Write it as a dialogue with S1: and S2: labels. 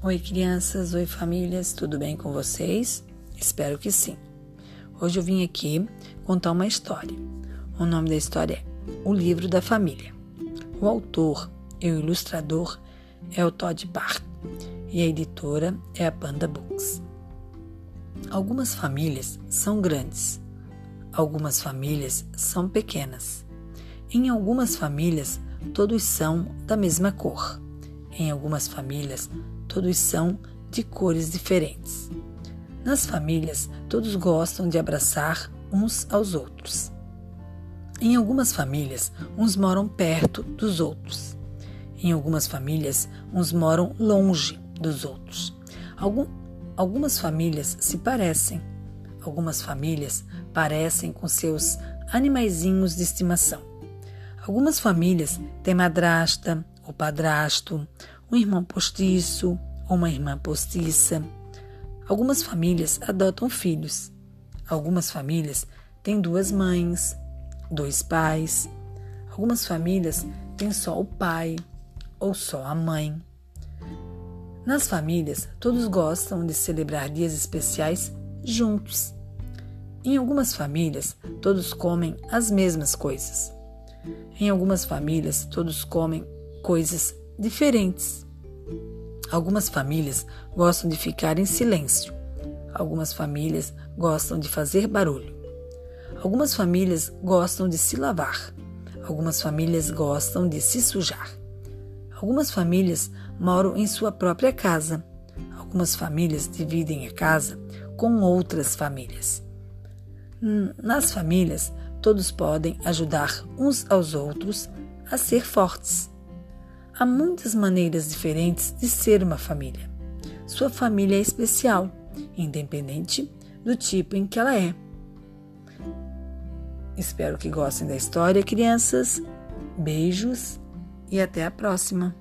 S1: Oi, crianças, oi, famílias, tudo bem com vocês? Espero que sim. Hoje eu vim aqui contar uma história. O nome da história é O Livro da Família. O autor e o ilustrador é o Todd Bart e a editora é a Panda Books. Algumas famílias são grandes, algumas famílias são pequenas. Em algumas famílias, todos são da mesma cor. Em algumas famílias, todos são de cores diferentes. Nas famílias, todos gostam de abraçar uns aos outros. Em algumas famílias, uns moram perto dos outros. Em algumas famílias, uns moram longe dos outros. Algum, algumas famílias se parecem. Algumas famílias parecem com seus animaizinhos de estimação. Algumas famílias têm madrasta ou padrasto, um irmão postiço ou uma irmã postiça. Algumas famílias adotam filhos. Algumas famílias têm duas mães, dois pais. Algumas famílias têm só o pai ou só a mãe. Nas famílias, todos gostam de celebrar dias especiais juntos. Em algumas famílias, todos comem as mesmas coisas. Em algumas famílias, todos comem coisas diferentes. Algumas famílias gostam de ficar em silêncio. Algumas famílias gostam de fazer barulho. Algumas famílias gostam de se lavar. Algumas famílias gostam de se sujar. Algumas famílias moram em sua própria casa. Algumas famílias dividem a casa com outras famílias. Nas famílias, todos podem ajudar uns aos outros a ser fortes. Há muitas maneiras diferentes de ser uma família. Sua família é especial, independente do tipo em que ela é. Espero que gostem da história, crianças. Beijos e até a próxima!